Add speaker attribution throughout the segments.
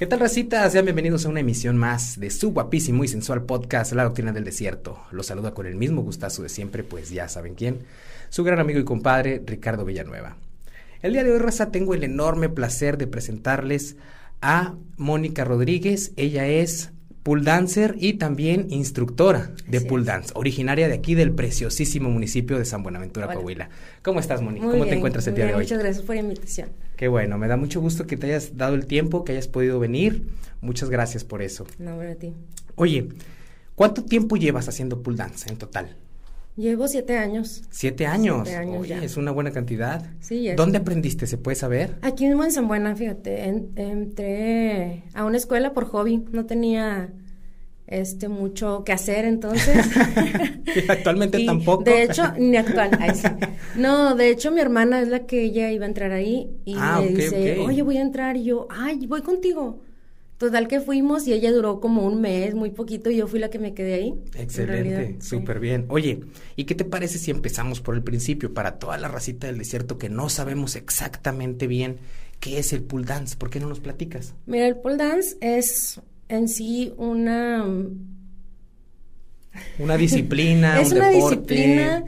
Speaker 1: ¿Qué tal, racitas? Sean bienvenidos a una emisión más de su guapísimo y sensual podcast, La Doctrina del Desierto. Los saluda con el mismo gustazo de siempre, pues ya saben quién. Su gran amigo y compadre, Ricardo Villanueva. El día de hoy, raza, tengo el enorme placer de presentarles a Mónica Rodríguez. Ella es pool dancer y también instructora de
Speaker 2: Así
Speaker 1: pool
Speaker 2: es.
Speaker 1: dance, originaria de aquí del preciosísimo municipio de San Buenaventura,
Speaker 2: Hola.
Speaker 1: Coahuila. ¿Cómo estás?
Speaker 2: Muy
Speaker 1: ¿Cómo te encuentras el día de hoy?
Speaker 2: Muchas gracias por la invitación.
Speaker 1: Qué bueno, me da mucho gusto que te hayas dado el tiempo, que hayas podido venir. Muchas gracias por eso.
Speaker 2: No, hombre, a ti.
Speaker 1: Oye, ¿cuánto tiempo llevas haciendo pool dance en total?
Speaker 2: Llevo siete años.
Speaker 1: Siete años.
Speaker 2: Siete años
Speaker 1: Oye,
Speaker 2: ya.
Speaker 1: es una buena cantidad.
Speaker 2: Sí, ya
Speaker 1: ¿Dónde
Speaker 2: es-
Speaker 1: aprendiste? ¿Se puede saber?
Speaker 2: Aquí mismo en San Buena, fíjate, en- entré a una escuela por hobby. No tenía este mucho que hacer entonces.
Speaker 1: Actualmente
Speaker 2: Y,
Speaker 1: tampoco.
Speaker 2: De hecho, ni actual. ay, sí. No, de hecho mi hermana es la que ella iba a entrar ahí y
Speaker 1: Ah,
Speaker 2: me dice, oye, voy a entrar y yo, ay, voy contigo. Total que fuimos y ella duró como un mes, muy poquito, y yo fui la que me quedé ahí. en
Speaker 1: Excelente,
Speaker 2: sí.
Speaker 1: súper bien. Oye, ¿y qué te parece si empezamos por el principio para toda la racita del desierto que no sabemos exactamente bien qué es el pool dance? ¿Por qué no nos platicas?
Speaker 2: Mira, el pole dance es en sí una...
Speaker 1: Una disciplina,
Speaker 2: es
Speaker 1: un
Speaker 2: una
Speaker 1: deporte.
Speaker 2: disciplina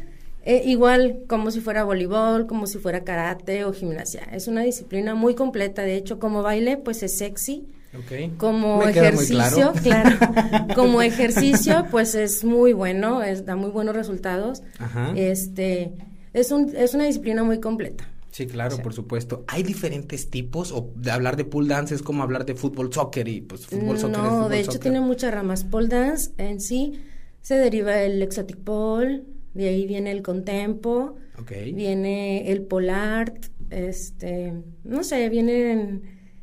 Speaker 2: eh, igual como si fuera voleibol, como si fuera karate o gimnasia. Es una disciplina muy completa, de hecho, como baile, pues es sexy.
Speaker 1: Ok.
Speaker 2: Como
Speaker 1: Me queda muy
Speaker 2: ejercicio,
Speaker 1: claro.
Speaker 2: claro. Como ejercicio, pues es muy bueno, es, da muy buenos resultados.
Speaker 1: Ajá.
Speaker 2: Este, es un, es una disciplina muy completa.
Speaker 1: Sí, claro,
Speaker 2: Sí.
Speaker 1: por supuesto. ¿Hay diferentes tipos? ¿O de hablar de pool dance es como hablar de fútbol, soccer y pues fútbol, soccer es
Speaker 2: No,
Speaker 1: fútbol,
Speaker 2: de hecho
Speaker 1: soccer?
Speaker 2: tiene muchas ramas. Pole dance en sí se deriva del exotic pole, de ahí viene el contempo,
Speaker 1: Ok.
Speaker 2: viene el pole art, este, no sé, vienen,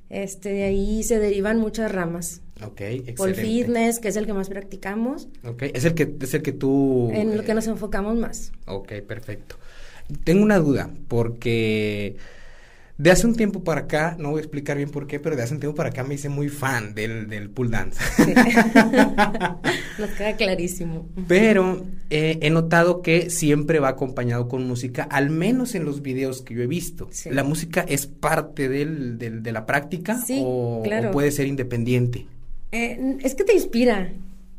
Speaker 2: este, de ahí se derivan muchas ramas.
Speaker 1: Ok,
Speaker 2: Pole
Speaker 1: excelente.
Speaker 2: fitness, que es el que más practicamos,
Speaker 1: Ok, es el que, es el que tú...
Speaker 2: en lo
Speaker 1: eh,
Speaker 2: que nos enfocamos más.
Speaker 1: Ok, perfecto. Tengo una duda, porque de hace un tiempo para acá, no voy a explicar bien por qué, pero de hace un tiempo para acá me hice muy fan del, del pool dance.
Speaker 2: Sí. Nos queda clarísimo.
Speaker 1: Pero eh, he notado que siempre va acompañado con música, al menos en los videos que yo he visto.
Speaker 2: Sí.
Speaker 1: ¿La música es parte del, del- de la práctica
Speaker 2: Sí,
Speaker 1: o,
Speaker 2: claro.
Speaker 1: o puede ser independiente?
Speaker 2: Eh, es que te inspira.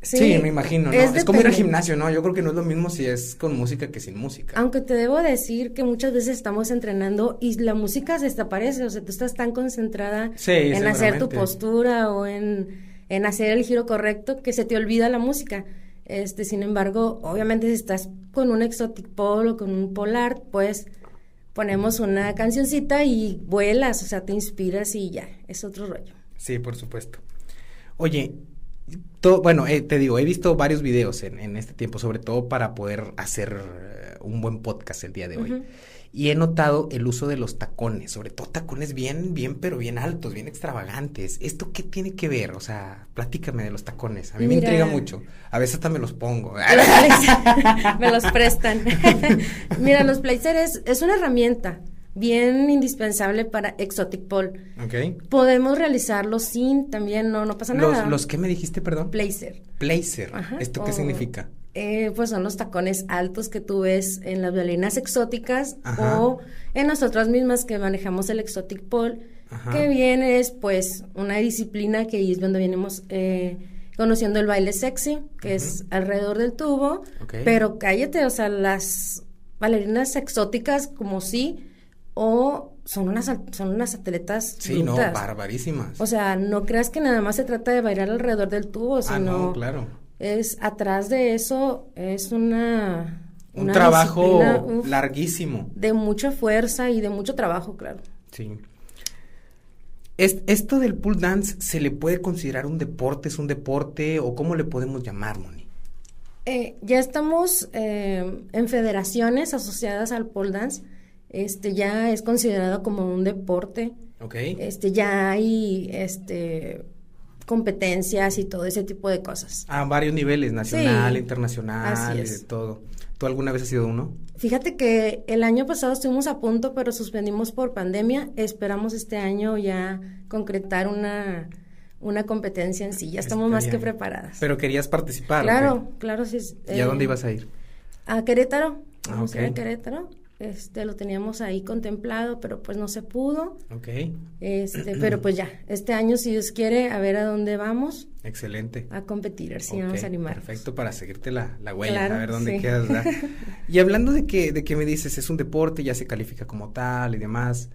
Speaker 1: Sí, me imagino, ¿no? Es, como ir al gimnasio, ¿no? Yo creo que no es lo mismo si es con música que sin música.
Speaker 2: Aunque te debo decir que muchas veces estamos entrenando y la música se desaparece, o sea, tú estás tan concentrada
Speaker 1: Sí,
Speaker 2: en hacer tu postura o en, en hacer el giro correcto que se te olvida la música. Este, sin embargo, obviamente si estás con un exotic pole o con un polar, pues ponemos una cancioncita y vuelas, o sea, te inspiras y ya, es otro rollo.
Speaker 1: Sí, por supuesto. Oye, to- bueno, eh, te digo, he visto varios videos en, en este tiempo, sobre todo para poder hacer eh, un buen podcast el día de hoy. Y he notado el uso de los tacones, sobre todo tacones bien, bien, pero bien altos, bien extravagantes. ¿Esto qué tiene que ver? O sea, platícame de los tacones. A mí me intriga mucho. A veces hasta me los pongo.
Speaker 2: Me los prestan. Mira, los placer es, es una herramienta bien indispensable para Exotic Pole.
Speaker 1: ok.
Speaker 2: Podemos realizarlo sin, también no, no pasa nada.
Speaker 1: Los, los que me dijiste, perdón.
Speaker 2: Placer.
Speaker 1: Placer.
Speaker 2: Ajá,
Speaker 1: ¿Esto qué significa?
Speaker 2: Eh, pues son los tacones altos que tú ves en las violinas exóticas
Speaker 1: Ajá.
Speaker 2: o en nosotras mismas que manejamos el Exotic Pole,
Speaker 1: Ajá.
Speaker 2: que viene es pues una disciplina que es donde venimos eh, conociendo el baile sexy, que es alrededor del tubo,
Speaker 1: Ok.
Speaker 2: pero cállate, o sea, las bailarinas exóticas como sí, o son unas, son unas atletas
Speaker 1: Sí, no,
Speaker 2: brutas.
Speaker 1: barbarísimas.
Speaker 2: O sea, no creas que nada más se trata de bailar alrededor del tubo, sino
Speaker 1: ah, no, claro.
Speaker 2: es atrás de eso es una
Speaker 1: Un
Speaker 2: una
Speaker 1: trabajo
Speaker 2: uf,
Speaker 1: larguísimo.
Speaker 2: de mucha fuerza y de mucho trabajo, claro.
Speaker 1: Sí. Es- ¿Esto del pool dance se le puede considerar un deporte? ¿Es un deporte? ¿O cómo le podemos llamar, Moni?
Speaker 2: Eh, ya estamos eh, en federaciones asociadas al pole dance. Este ya es considerado como un deporte.
Speaker 1: ¿Ok?
Speaker 2: Este ya hay este competencias y todo ese tipo de cosas.
Speaker 1: A varios niveles, nacional,
Speaker 2: Sí,
Speaker 1: internacional, y de todo. ¿Tú alguna vez has sido uno?
Speaker 2: Fíjate que el año pasado estuvimos a punto, pero suspendimos por pandemia. Esperamos este año ya concretar una, una competencia en sí. Ya estamos más que preparadas.
Speaker 1: Pero querías participar. ¿o
Speaker 2: claro, claro, sí.
Speaker 1: ¿Y a
Speaker 2: eh,
Speaker 1: dónde ibas a ir?
Speaker 2: A Querétaro.
Speaker 1: Ah,
Speaker 2: Vamos a ir a Querétaro. Este, lo teníamos ahí contemplado, pero pues no se pudo.
Speaker 1: Ok.
Speaker 2: Este, pero pues ya, este año, si Dios quiere, a ver a dónde vamos.
Speaker 1: Excelente.
Speaker 2: A competir, a si vamos a animar.
Speaker 1: Perfecto para seguirte la, la huella, a ver dónde quedas. y hablando de que, de que me dices, es un deporte, ya se califica como tal y demás.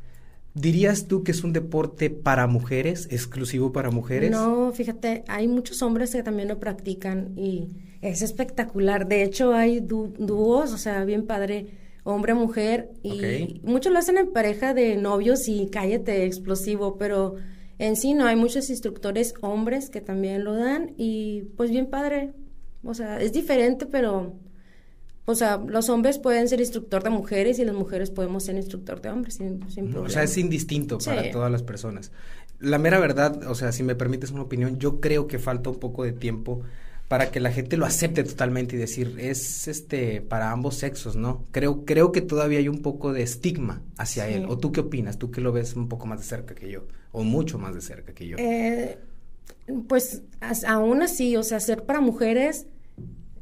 Speaker 1: ¿Dirías tú que es un deporte para mujeres, exclusivo para mujeres?
Speaker 2: No, fíjate, hay muchos hombres que también lo practican y es espectacular. De hecho, hay dúos, o sea, bien padre, hombre-mujer, y muchos lo hacen en pareja de novios y cállate, explosivo, pero en sí no, hay muchos instructores hombres que también lo dan y pues bien padre. O sea, es diferente, pero o sea, los hombres pueden ser instructor de mujeres y las mujeres podemos ser instructor de hombres sin, problema.
Speaker 1: O sea, es indistinto para todas las personas. La mera verdad, o sea, si me permites una opinión, yo creo que falta un poco de tiempo para que la gente lo acepte totalmente y decir, es este para ambos sexos, ¿no? Creo creo que todavía hay un poco de estigma hacia él. ¿O tú qué opinas? Tú que lo ves un poco más de cerca que yo o mucho más de cerca que yo.
Speaker 2: Eh, pues aún así, o sea, ser para mujeres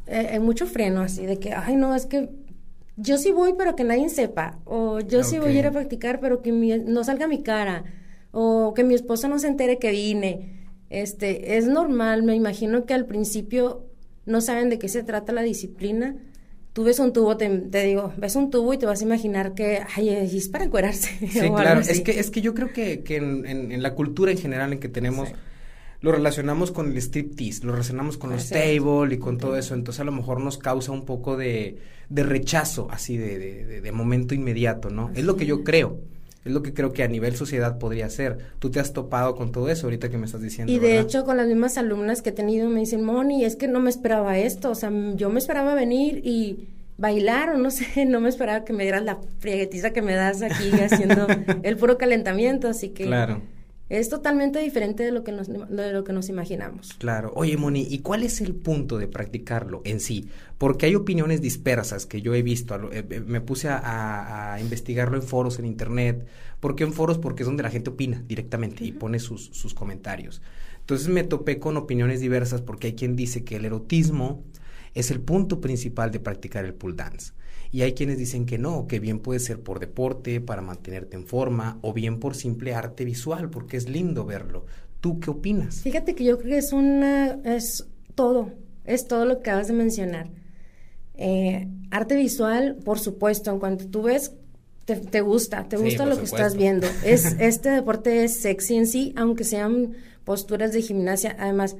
Speaker 2: eh, hay mucho freno así de que, ay, no, es que yo sí voy, pero que nadie sepa. O yo sí voy a ir a practicar, pero que no salga mi cara. O que mi esposo no se entere que vine. Este, es normal, me imagino que al principio no saben de qué se trata la disciplina. Tú ves un tubo, te, digo, ves un tubo y te vas a imaginar que, ay, es para encuerarse.
Speaker 1: Sí, claro, es que, es que yo creo que, que en, en, la cultura en general en que tenemos lo relacionamos con el striptease, lo relacionamos con los table y con todo eso, entonces a lo mejor nos causa un poco de, de rechazo, así de, de, de, momento inmediato, ¿no? Es lo que yo creo. Es lo que creo que a nivel sociedad podría ser. Tú te has topado con todo eso ahorita que me estás diciendo.
Speaker 2: Y de hecho, con las mismas alumnas que he tenido me dicen, Moni, es que no me esperaba esto. O sea, yo me esperaba venir y bailar o no sé, no me esperaba que me dieras la frieguetiza que me das aquí haciendo el puro calentamiento. Así que.
Speaker 1: Claro
Speaker 2: es totalmente diferente de lo que nos, de lo que nos imaginamos.
Speaker 1: Claro. Oye, Moni, ¿y cuál es el punto de practicarlo en sí? Porque hay opiniones dispersas que yo he visto. Eh, eh, me puse a, investigarlo en foros, en internet. ¿Por qué en foros? Porque es donde la gente opina directamente y pone sus, sus comentarios. Entonces me topé con opiniones diversas porque hay quien dice que el erotismo es el punto principal de practicar el pull dance. Y hay quienes dicen que no, que bien puede ser por deporte, para mantenerte en forma, o bien por simple arte visual, porque es lindo verlo. ¿Tú qué opinas?
Speaker 2: Fíjate que yo creo que es una, es todo, es todo lo que acabas de mencionar. Eh, arte visual, por supuesto, en cuanto tú ves, te, gusta, te gusta lo que estás viendo. Es, este deporte es sexy en sí, aunque sean posturas de gimnasia, además,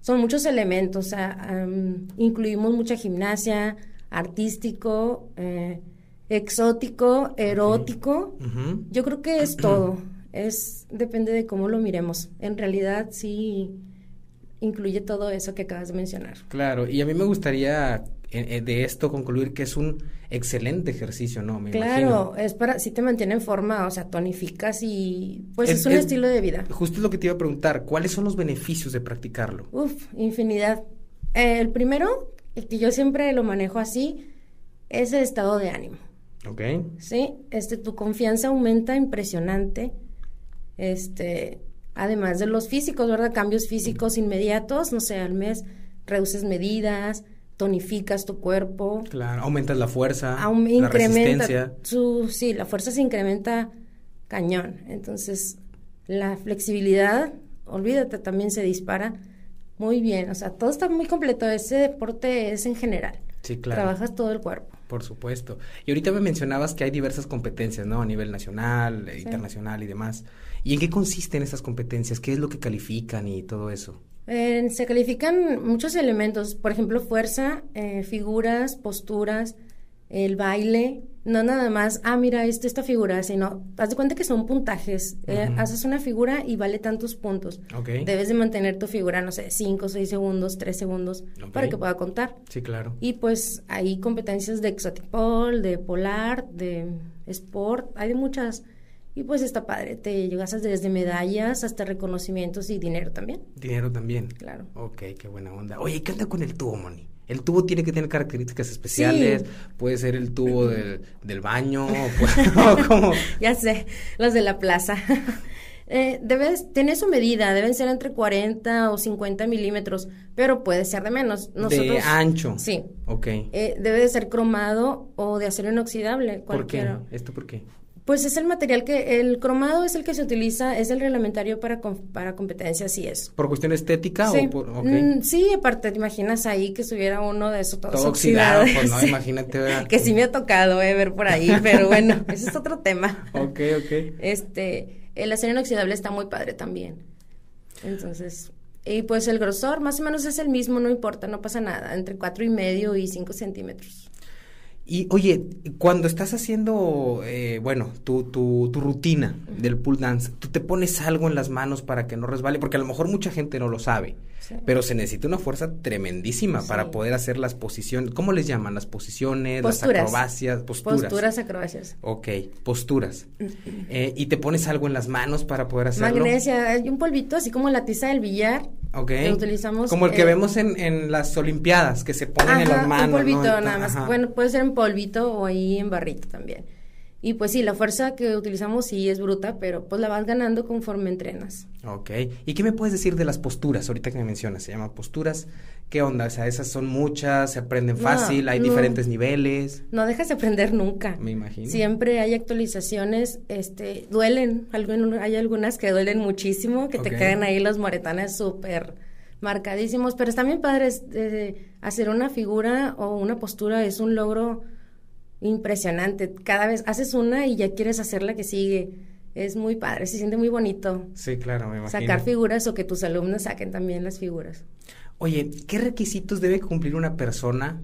Speaker 2: son muchos elementos, o sea, incluimos mucha gimnasia, artístico, eh, exótico, erótico. Yo creo que es todo. Es depende de cómo lo miremos. En realidad sí incluye todo eso que acabas de mencionar.
Speaker 1: Claro, y a mí me gustaría eh, eh, de esto concluir que es un excelente ejercicio, ¿no?
Speaker 2: Me claro, es para, si te mantiene en forma, o sea, tonificas y pues es, un estilo de vida.
Speaker 1: Justo es lo que te iba a preguntar, ¿cuáles son los beneficios de practicarlo?
Speaker 2: Uf, infinidad. el primero, el que yo siempre lo manejo así, es el estado de ánimo.
Speaker 1: Ok.
Speaker 2: Sí, este, tu confianza aumenta impresionante. Este, además de los físicos, ¿verdad? Cambios físicos inmediatos, no sé, al mes reduces medidas, tonificas tu cuerpo.
Speaker 1: Claro, aumentas la fuerza, la resistencia.
Speaker 2: Su, sí, la fuerza se incrementa cañón. Entonces, la flexibilidad, olvídate, también se dispara muy bien, o sea, todo está muy completo. Ese deporte es en general.
Speaker 1: Sí, claro.
Speaker 2: Trabajas todo el cuerpo.
Speaker 1: Por supuesto. Y ahorita me mencionabas que hay diversas competencias, ¿no? A nivel nacional, internacional y demás. ¿Y en qué consisten esas competencias? ¿Qué es lo que califican y todo eso?
Speaker 2: se califican muchos elementos, por ejemplo, fuerza, eh, figuras, posturas, el baile, no nada más, ah, mira, esta, esta figura, sino, haz de cuenta que son puntajes. Eh, haces una figura y vale tantos puntos. Debes de mantener tu figura, no sé, 5, 6 segundos, 3 segundos, para que pueda contar.
Speaker 1: Sí, claro.
Speaker 2: Y pues hay competencias de exotic pole, de polar, de sport, hay muchas. Y pues está padre, te llegas desde medallas hasta reconocimientos y dinero también.
Speaker 1: Dinero también.
Speaker 2: Claro.
Speaker 1: Ok, qué buena onda. Oye, ¿qué onda con el tubo, Moni? El tubo tiene que tener características especiales, puede ser el tubo del, del baño, o como...
Speaker 2: Ya sé, los de la plaza. Eh, debes, tiene su medida, deben ser entre 40 o 50 milímetros, pero puede ser de menos.
Speaker 1: de ancho.
Speaker 2: Sí.
Speaker 1: Ok.
Speaker 2: Eh, debe de ser cromado o de acero inoxidable.
Speaker 1: ¿Por qué? ¿Esto por qué?
Speaker 2: Pues es el material que, el cromado es el que se utiliza, es el reglamentario para, para competencias y eso.
Speaker 1: ¿Por cuestión estética
Speaker 2: sí.
Speaker 1: o por...?
Speaker 2: Mm, sí, aparte, te imaginas ahí que estuviera uno de esos
Speaker 1: todo, oxidado. Pues no, imagínate.
Speaker 2: que sí me ha tocado eh, ver por ahí, pero bueno, ese es otro tema.
Speaker 1: ok, ok.
Speaker 2: Este, el acero inoxidable está muy padre también. Entonces, y pues el grosor más o menos es el mismo, no importa, no pasa nada, entre cuatro y medio y cinco centímetros.
Speaker 1: Y oye, cuando estás haciendo, eh, bueno, tu, tu, tu rutina del pull dance, ¿tú te pones algo en las manos para que no resbale? Porque a lo mejor mucha gente no lo sabe, pero se necesita una fuerza tremendísima para poder hacer las posiciones. ¿Cómo les llaman? Las posiciones, las acrobacias, posturas.
Speaker 2: Posturas, acrobacias.
Speaker 1: Ok, posturas. eh, ¿Y te pones algo en las manos para poder hacerlo?
Speaker 2: Magnesia, hay un polvito así como la tiza del billar.
Speaker 1: Ok.
Speaker 2: Que utilizamos.
Speaker 1: Como el que vemos en, en, las Olimpiadas, que se ponen en las manos.
Speaker 2: un polvito nada más. Bueno, puede ser en polvito o ahí en barrito también. Y pues sí, la fuerza que utilizamos sí es bruta, pero pues la vas ganando conforme entrenas.
Speaker 1: Ok. ¿Y qué me puedes decir de las posturas? Ahorita que me mencionas, se llaman posturas. ¿Qué onda? O sea, esas son muchas, se aprenden fácil, hay diferentes niveles.
Speaker 2: No dejas de aprender nunca.
Speaker 1: Me imagino.
Speaker 2: Siempre hay actualizaciones, este, duelen, hay algunas que duelen muchísimo, que te quedan ahí los moretanes súper marcadísimos, pero está bien padre eh, hacer una figura o una postura es un logro impresionante. Cada vez haces una y ya quieres hacer la que sigue. Es muy padre, se siente muy bonito.
Speaker 1: Sí, claro, me imagino.
Speaker 2: Sacar figuras o que tus alumnos saquen también las figuras.
Speaker 1: Oye, ¿qué requisitos debe cumplir una persona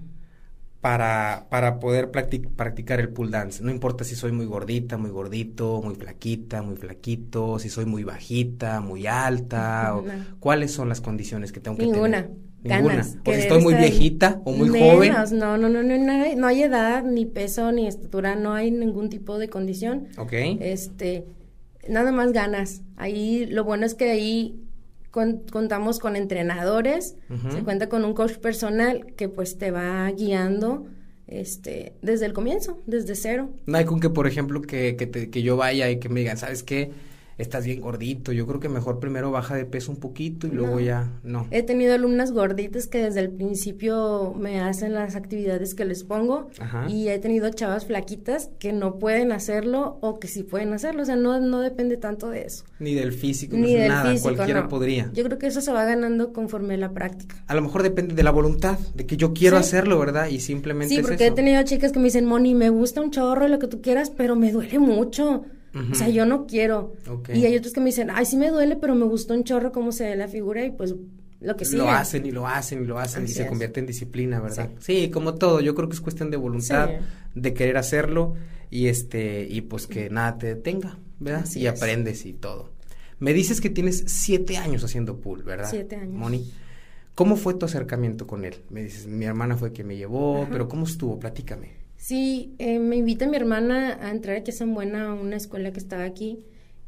Speaker 1: para, para poder practicar el pull dance? No importa si soy muy gordita, muy gordito, muy flaquita, muy flaquito, si soy muy bajita, muy alta, o, ¿cuáles son las condiciones que tengo que
Speaker 2: Ninguna.
Speaker 1: tener? Ninguna. O si estoy muy viejita o muy joven.
Speaker 2: No, no, no, no, no, hay, no hay edad, ni peso, ni estatura, no hay ningún tipo de condición.
Speaker 1: Ok.
Speaker 2: Este, nada más ganas. Ahí, lo bueno es que ahí contamos con entrenadores, se cuenta con un coach personal que pues te va guiando este desde el comienzo, desde cero.
Speaker 1: No hay con que, por ejemplo, que, que, te, que yo vaya y que me digan, ¿sabes qué? Estás bien gordito. Yo creo que mejor primero baja de peso un poquito y luego ya no.
Speaker 2: He tenido alumnas gorditas que desde el principio me hacen las actividades que les pongo y he tenido chavas flaquitas que no pueden hacerlo o que sí pueden hacerlo. O sea, no, no depende tanto de eso.
Speaker 1: Ni del físico, ni del nada, físico, cualquiera podría.
Speaker 2: Yo creo que eso se va ganando conforme la práctica.
Speaker 1: A lo mejor depende de la voluntad, de que yo quiero hacerlo, ¿verdad? Y simplemente
Speaker 2: Sí, porque he tenido chicas que me dicen, Moni, me gusta un chorro, lo que tú quieras, pero me duele mucho. O sea, yo no quiero. Y hay otros que me dicen, ay, sí me duele, pero me gustó un chorro cómo se ve la figura y pues lo que sí.
Speaker 1: Lo hacen y lo hacen y lo hacen y se convierte en disciplina, ¿verdad? Sí. como todo, yo creo que es cuestión de voluntad, de querer hacerlo y este, y pues que nada te detenga, ¿verdad? y aprendes y todo. Me dices que tienes siete años haciendo pool, ¿verdad?
Speaker 2: Siete años.
Speaker 1: Moni. ¿Cómo fue tu acercamiento con él? Me dices, mi hermana fue quien me llevó, pero ¿cómo estuvo? Platícame.
Speaker 2: Sí, eh, me invita mi hermana a entrar aquí a San Buena, a una escuela que estaba aquí.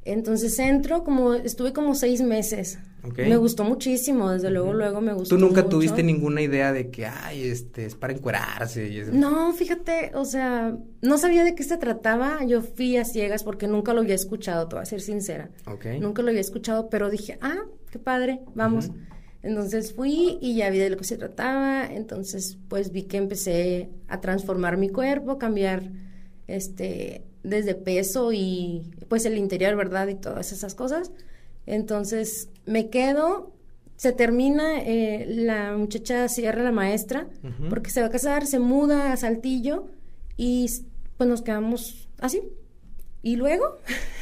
Speaker 2: Entonces entro, como estuve como seis meses. Me gustó muchísimo, desde luego, luego me gustó.
Speaker 1: ¿Tú nunca tuviste ninguna idea de que, ay, este, es para encuerarse? Y
Speaker 2: No, fíjate, o sea, no sabía de qué se trataba. Yo fui a ciegas porque nunca lo había escuchado, te voy a ser sincera. Nunca lo había escuchado, pero dije, ah, qué padre, vamos. Entonces fui y ya vi de lo que se trataba, entonces pues vi que empecé a transformar mi cuerpo, cambiar este desde peso y pues el interior, ¿verdad? Y todas esas cosas. Entonces me quedo, se termina, eh, la muchacha cierra la maestra porque se va a casar, se muda a Saltillo y pues nos quedamos así, ¿Y luego?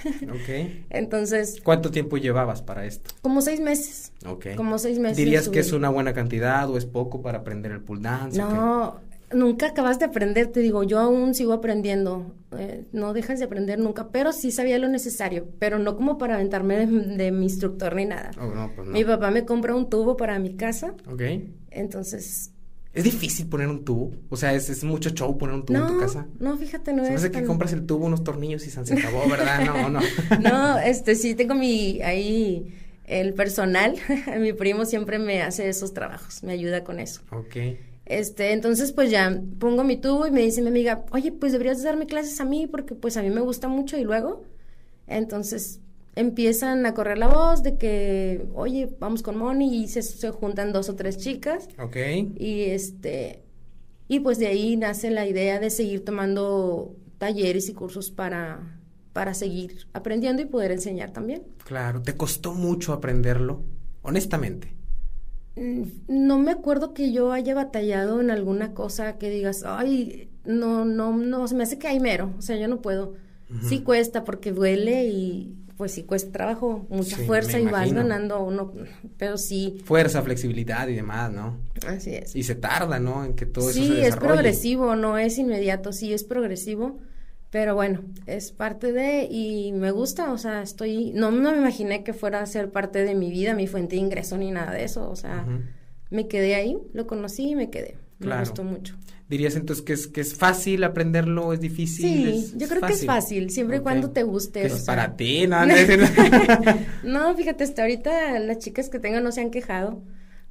Speaker 1: Ok.
Speaker 2: Entonces.
Speaker 1: ¿Cuánto tiempo llevabas para esto?
Speaker 2: Como seis meses.
Speaker 1: Ok.
Speaker 2: Como seis meses.
Speaker 1: ¿Dirías que es una buena cantidad o es poco para aprender el pull dance?
Speaker 2: No, nunca acabas de aprender, te digo, yo aún sigo aprendiendo. Eh, no dejas de aprender nunca, pero sí sabía lo necesario, pero no como para aventarme de, mi instructor ni nada.
Speaker 1: Oh, no, pues no.
Speaker 2: Mi papá me compra un tubo para mi casa.
Speaker 1: Ok.
Speaker 2: Entonces
Speaker 1: ¿Es difícil poner un tubo? O sea, ¿es, es mucho show poner un tubo en tu casa?
Speaker 2: No, fíjate, no
Speaker 1: se
Speaker 2: es.
Speaker 1: Me que compras el tubo, unos tornillos y se acabó, ¿verdad? No, no.
Speaker 2: no, este, sí, tengo mi, ahí, el personal. mi primo siempre me hace esos trabajos, me ayuda con eso.
Speaker 1: Ok.
Speaker 2: Este, entonces, pues ya pongo mi tubo y me dice mi amiga, oye, pues deberías darme clases a mí porque, pues, a mí me gusta mucho y luego. Entonces, empiezan a correr la voz de que, oye, vamos con Moni y se, se juntan dos o tres chicas.
Speaker 1: Ok.
Speaker 2: Y este, y pues de ahí nace la idea de seguir tomando talleres y cursos para, para seguir aprendiendo y poder enseñar también.
Speaker 1: Claro, ¿te costó mucho aprenderlo? Honestamente.
Speaker 2: Mm, No me acuerdo que yo haya batallado en alguna cosa que digas, ay, no, no, no, se me hace que hay mero, o sea, yo no puedo. Sí cuesta porque duele y pues sí cuesta trabajo, mucha
Speaker 1: Sí,
Speaker 2: fuerza y vas ganando uno, pero sí,
Speaker 1: Fuerza, flexibilidad y demás, ¿no?
Speaker 2: así es.
Speaker 1: Y se tarda, ¿no? En que todo eso
Speaker 2: sí, es progresivo, no es inmediato, sí es progresivo, pero bueno, es parte de y me gusta, o sea, estoy, no, no me imaginé que fuera a ser parte de mi vida, mi fuente de ingreso ni nada de eso, o sea, me quedé ahí, lo conocí y me quedé,
Speaker 1: Claro.
Speaker 2: me gustó mucho.
Speaker 1: ¿Dirías entonces que es, que es fácil aprenderlo? ¿Es difícil?
Speaker 2: Sí,
Speaker 1: ¿Es-
Speaker 2: yo creo que es fácil, siempre y cuando te guste. O
Speaker 1: es
Speaker 2: sea.
Speaker 1: para ti, ¿no? No, no, no.
Speaker 2: No, fíjate, hasta ahorita las chicas que tengo no se han quejado.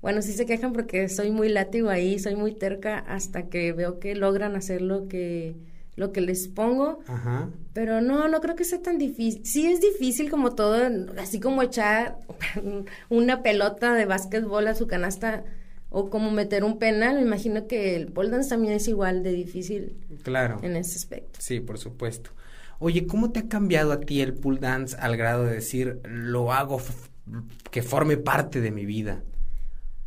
Speaker 2: Bueno, sí se quejan porque soy muy látigo ahí, soy muy terca hasta que veo que logran hacer lo que, lo que les pongo.
Speaker 1: Ajá.
Speaker 2: Pero no, no creo que sea tan difícil. Sí es difícil como todo, así como echar una pelota de básquetbol a su canasta o como meter un penal. Me imagino que el pole dance también es igual de difícil
Speaker 1: Claro.
Speaker 2: en ese aspecto.
Speaker 1: Sí, por supuesto. Oye, ¿cómo te ha cambiado a ti el pool dance al grado de decir, lo hago que forme parte de mi vida?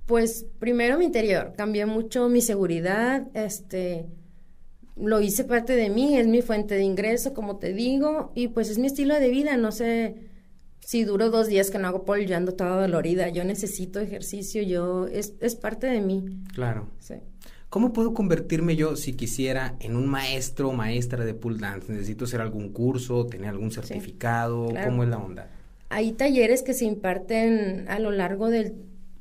Speaker 2: Pues primero mi interior, cambié mucho mi seguridad, este, lo hice parte de mí, es mi fuente de ingreso, como te digo, y pues es mi estilo de vida, no sé si duro dos días que no hago pole, yo ando toda dolorida, yo necesito ejercicio, yo, es, es parte de mí,
Speaker 1: Claro.
Speaker 2: sí.
Speaker 1: ¿Cómo puedo convertirme yo, si quisiera, en un maestro o maestra de pool dance? ¿Necesito hacer algún curso, tener algún certificado?
Speaker 2: claro.
Speaker 1: ¿Cómo es la onda?
Speaker 2: Hay talleres que se imparten a lo largo del,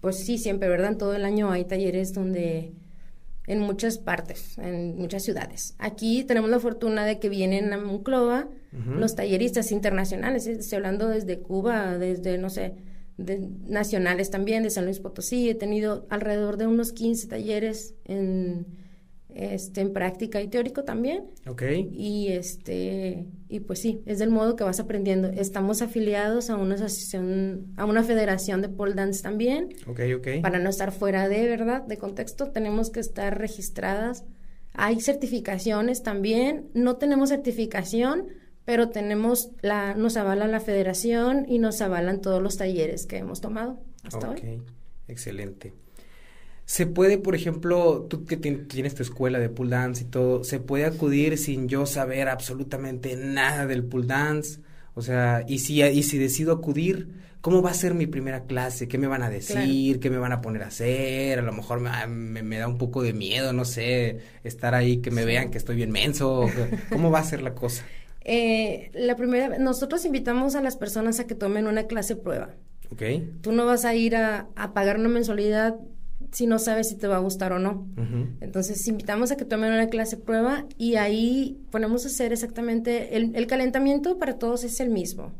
Speaker 2: pues sí, siempre, ¿verdad? En todo el año hay talleres donde, en muchas partes, en muchas ciudades. Aquí tenemos la fortuna de que vienen a Monclova Los talleristas internacionales, eh, estoy hablando desde Cuba, desde, no sé, de nacionales también, de San Luis Potosí, he tenido alrededor de unos 15 talleres en, este, en práctica y teórico también.
Speaker 1: Ok.
Speaker 2: Y este, y pues sí, es del modo que vas aprendiendo. Estamos afiliados a una asociación, a una federación de pole dance también,
Speaker 1: Ok, ok.
Speaker 2: para no estar fuera de, ¿verdad? De contexto, tenemos que estar registradas. Hay certificaciones también, no tenemos certificación, pero tenemos la, nos avala la federación y nos avalan todos los talleres que hemos tomado hasta
Speaker 1: Ok,
Speaker 2: hoy.
Speaker 1: excelente. Se puede, por ejemplo, tú que tien- tienes tu escuela de pool dance y todo, se puede acudir sin yo saber absolutamente nada del pool dance. O sea, y si, y si decido acudir, ¿cómo va a ser mi primera clase? ¿Qué me van a decir? ¿Qué me van a poner a hacer? A lo mejor me, ah, me- me da un poco de miedo, no sé, estar ahí, que me vean que estoy bien menso. ¿Cómo va a ser la cosa?
Speaker 2: Eh, la primera, nosotros invitamos a las personas a que tomen una clase prueba.
Speaker 1: ¿Ok?
Speaker 2: Tú no vas a ir a, a pagar una mensualidad si no sabes si te va a gustar o no. Entonces, invitamos a que tomen una clase prueba y ahí ponemos a hacer exactamente, el, el calentamiento para todos es el mismo.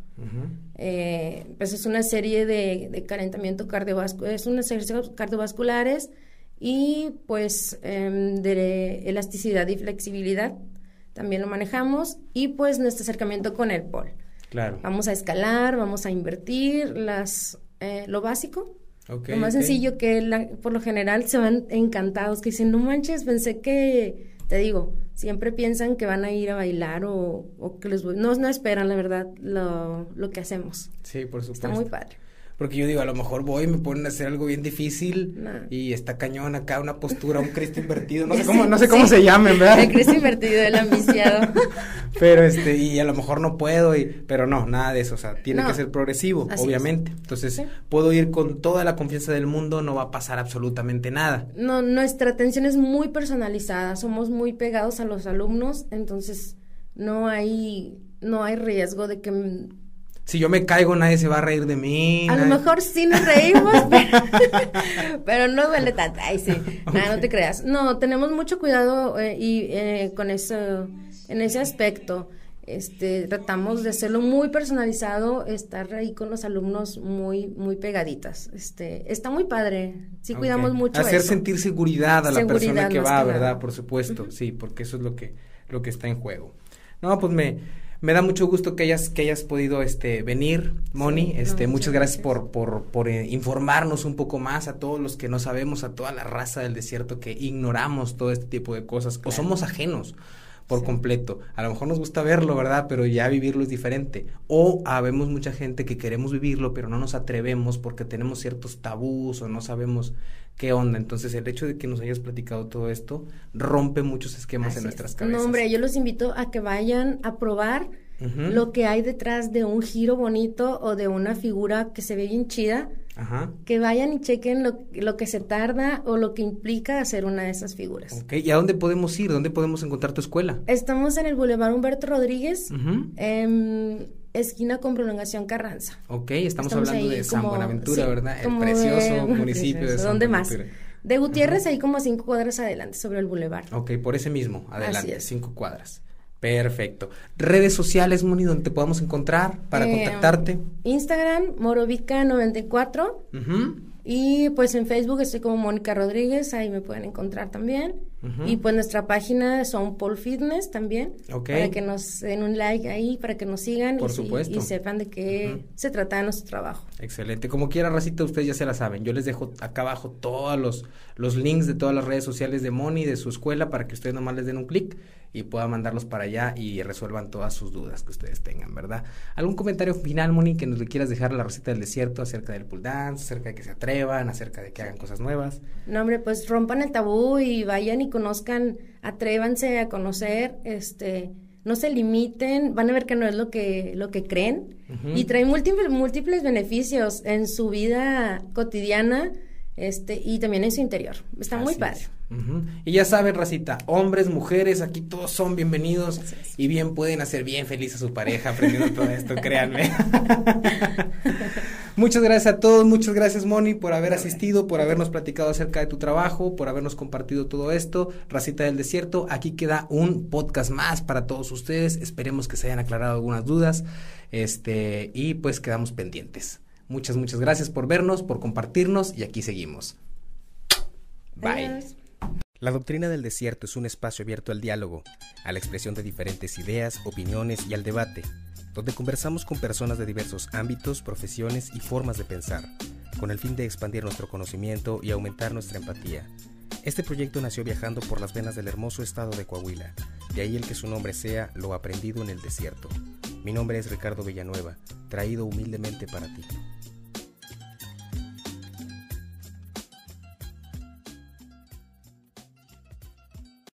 Speaker 2: Eh, pues es una serie de, de calentamiento cardiovascular, es unos ejercicios cardiovasculares y pues em, de elasticidad y flexibilidad también lo manejamos y pues nuestro acercamiento con el pol.
Speaker 1: Claro.
Speaker 2: Vamos a escalar, vamos a invertir las, eh, lo básico,
Speaker 1: Ok,
Speaker 2: lo más sencillo que la- por lo general se van encantados, que dicen, no manches, pensé que, te digo, siempre piensan que van a ir a bailar o, o que les voy, no, no esperan la verdad lo, lo que hacemos.
Speaker 1: Sí, por supuesto.
Speaker 2: Está muy padre.
Speaker 1: Porque yo digo, a lo mejor voy y me ponen a hacer algo bien difícil
Speaker 2: No.
Speaker 1: y está cañón acá, una postura, un Cristo invertido, no sé cómo, no sé cómo
Speaker 2: sí.
Speaker 1: se llamen, ¿verdad?
Speaker 2: El Cristo invertido, el ambiciado.
Speaker 1: Pero este, y a lo mejor no puedo, y, pero no, nada de eso, o sea, tiene
Speaker 2: No.
Speaker 1: que ser progresivo,
Speaker 2: Así es.
Speaker 1: obviamente. Entonces,
Speaker 2: Sí.
Speaker 1: puedo ir con toda la confianza del mundo, no va a pasar absolutamente nada.
Speaker 2: No, nuestra atención es muy personalizada, somos muy pegados a los alumnos, entonces no hay, no hay riesgo de que
Speaker 1: Si yo me caigo, nadie se va a reír de mí.
Speaker 2: A lo mejor sí nos reímos, pero, pero no duele tanto. Ay, sí. Nada, no te creas. No, tenemos mucho cuidado eh, y eh, con eso, en ese aspecto. Este, tratamos de hacerlo muy personalizado, estar ahí con los alumnos muy, muy pegaditas. Este, está muy padre. Sí, cuidamos mucho
Speaker 1: Hacer
Speaker 2: eso.
Speaker 1: sentir seguridad a la persona que va,
Speaker 2: que
Speaker 1: ¿verdad?
Speaker 2: nada.
Speaker 1: Por supuesto, sí, porque eso es lo que, lo que está en juego. No, pues me, Me da mucho gusto que hayas, que hayas podido este, venir, Moni. este, muchas, gracias, por, por, por eh, informarnos un poco más a todos los que no sabemos, a toda la raza del desierto que ignoramos todo este tipo de cosas o somos ajenos por completo. A lo mejor nos gusta verlo, ¿verdad? Pero ya vivirlo es diferente. O habemos mucha gente que queremos vivirlo, pero no nos atrevemos porque tenemos ciertos tabús o no sabemos qué onda. Entonces, el hecho de que nos hayas platicado todo esto rompe muchos esquemas en nuestras cabezas.
Speaker 2: No, hombre, yo los invito a que vayan a probar lo que hay detrás de un giro bonito o de una figura que se ve bien chida Ajá. que vayan y chequen lo, lo, que se tarda o lo que implica hacer una de esas figuras.
Speaker 1: Ok, ¿y a dónde podemos ir? ¿Dónde podemos encontrar tu escuela?
Speaker 2: Estamos en el Boulevard Humberto Rodríguez, en esquina con prolongación Carranza.
Speaker 1: Ok, estamos, hablando de San Buenaventura, ¿verdad? El precioso municipio de San
Speaker 2: ¿Dónde más? De Gutiérrez, ahí como a cinco cuadras adelante, sobre el Boulevard.
Speaker 1: Ok, por ese mismo, adelante, cinco cuadras. Perfecto. Redes sociales, Moni, donde te podamos encontrar para eh, contactarte.
Speaker 2: Instagram, Morovica94. Y pues en Facebook estoy como Mónica Rodríguez, ahí me pueden encontrar también. Y pues nuestra página son Paul Fitness también. Para que nos den un like ahí, para que nos sigan y, sepan de qué se trata de nuestro trabajo.
Speaker 1: Excelente. Como quiera, Racita, ustedes ya se la saben. Yo les dejo acá abajo todos los, los links de todas las redes sociales de Moni, de su escuela, para que ustedes nomás les den un clic y pueda mandarlos para allá y resuelvan todas sus dudas que ustedes tengan, ¿verdad? ¿Algún comentario final, Moni, que nos le quieras dejar a la receta del desierto acerca del pull dance, acerca de que se atrevan, acerca de que hagan cosas nuevas?
Speaker 2: No, hombre, pues rompan el tabú y vayan y conozcan, atrévanse a conocer, este no se limiten, van a ver que no es lo que, lo que creen y trae múltiples, múltiples beneficios en su vida cotidiana este, y también en su interior. Está muy padre.
Speaker 1: Y ya saben, racita, hombres, mujeres, aquí todos son bienvenidos y bien pueden hacer bien feliz a su pareja aprendiendo todo esto, créanme. muchas gracias a todos, muchas gracias Moni por haber asistido, por habernos platicado acerca de tu trabajo, por habernos compartido todo esto. Racita del Desierto, aquí queda un podcast más para todos ustedes. Esperemos que se hayan aclarado algunas dudas. Este, y pues quedamos pendientes. Muchas, muchas gracias por vernos, por compartirnos y aquí seguimos. Bye. La doctrina del desierto es un espacio abierto al diálogo, a la expresión de diferentes ideas, opiniones y al debate, donde conversamos con personas de diversos ámbitos, profesiones y formas de pensar, con el fin de expandir nuestro conocimiento y aumentar nuestra empatía. Este proyecto nació viajando por las venas del hermoso estado de Coahuila, de ahí el que su nombre sea Lo aprendido en el desierto. Mi nombre es Ricardo Villanueva, traído humildemente para ti.